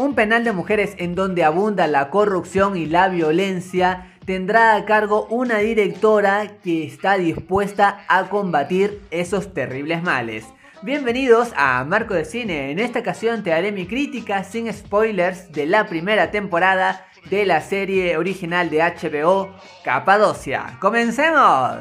Un penal de mujeres en donde abunda la corrupción y la violencia tendrá a cargo una directora que está dispuesta a combatir esos terribles males. Bienvenidos a Marco de Cine. En esta ocasión te haré mi crítica sin spoilers de la primera temporada de la serie original de HBO Capadocia. ¡Comencemos!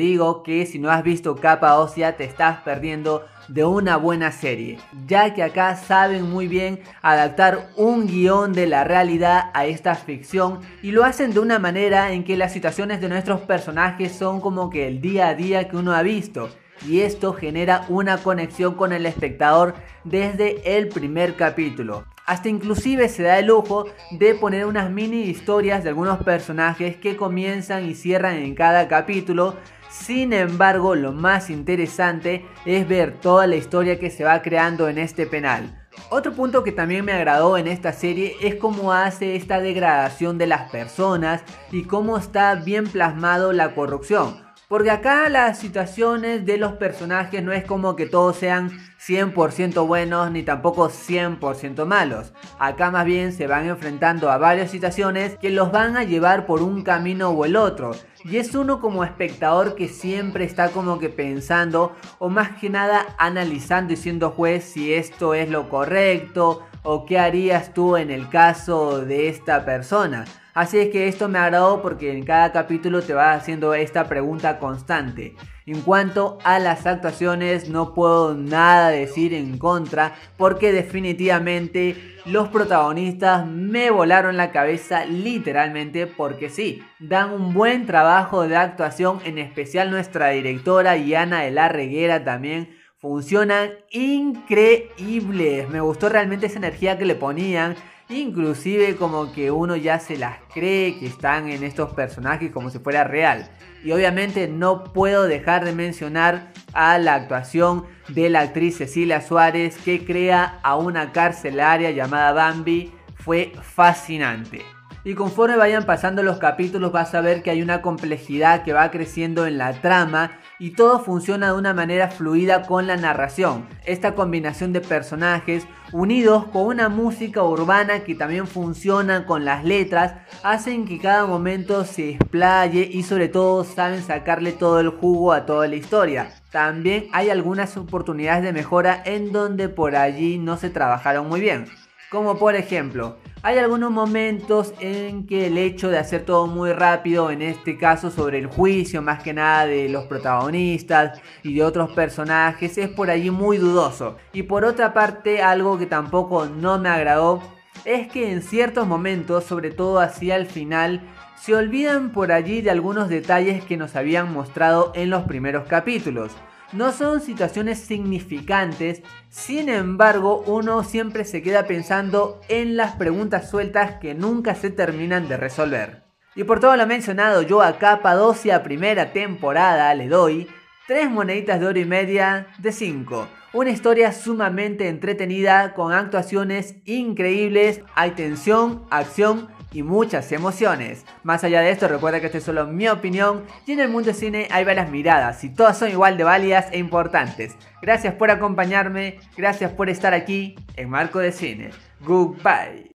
Digo que si no has visto Capadocia te estás perdiendo de una buena serie, ya que acá saben muy bien adaptar un guion de la realidad a esta ficción y lo hacen de una manera en que las situaciones de nuestros personajes son como que el día a día que uno ha visto y esto genera una conexión con el espectador desde el primer capítulo. Hasta inclusive se da el lujo de poner unas mini historias de algunos personajes que comienzan y cierran en cada capítulo sin embargo, lo más interesante es ver toda la historia que se va creando en este penal. Otro punto que también me agradó en esta serie es cómo hace esta degradación de las personas y cómo está bien plasmado la corrupción. Porque acá las situaciones de los personajes no es como que todos sean 100% buenos ni tampoco 100% malos. Acá más bien se van enfrentando a varias situaciones que los van a llevar por un camino o el otro. Y es uno como espectador que siempre está como que pensando o más que nada analizando y siendo juez si esto es lo correcto o qué harías tú en el caso de esta persona. Así es que esto me agradó porque en cada capítulo te va haciendo esta pregunta constante. En cuanto a las actuaciones no puedo nada decir en contra porque definitivamente los protagonistas me volaron la cabeza literalmente porque sí, dan un buen trabajo de actuación, en especial nuestra directora Yana de la Reguera también funcionan increíbles. Me gustó realmente esa energía que le ponían Inclusive como que uno ya se las cree que están en estos personajes como si fuera real. Y obviamente no puedo dejar de mencionar a la actuación de la actriz Cecilia Suárez que crea a una carcelaria llamada Bambi. Fue fascinante. Y conforme vayan pasando los capítulos vas a ver que hay una complejidad que va creciendo en la trama y todo funciona de una manera fluida con la narración. Esta combinación de personajes unidos con una música urbana que también funciona con las letras hacen que cada momento se explaye y sobre todo saben sacarle todo el jugo a toda la historia. También hay algunas oportunidades de mejora en donde por allí no se trabajaron muy bien. Como por ejemplo, hay algunos momentos en que el hecho de hacer todo muy rápido, en este caso sobre el juicio más que nada de los protagonistas y de otros personajes, es por allí muy dudoso. Y por otra parte, algo que tampoco no me agradó es que en ciertos momentos, sobre todo hacia el final, se olvidan por allí de algunos detalles que nos habían mostrado en los primeros capítulos. No son situaciones significantes, sin embargo uno siempre se queda pensando en las preguntas sueltas que nunca se terminan de resolver. Y por todo lo mencionado, yo a Capadocia primera temporada le doy 3 moneditas de oro y media de 5. Una historia sumamente entretenida con actuaciones increíbles, hay tensión, acción y muchas emociones. Más allá de esto, recuerda que esta es solo mi opinión y en el mundo del cine hay varias miradas y todas son igual de válidas e importantes. Gracias por acompañarme, gracias por estar aquí en Marco de Cine. Goodbye.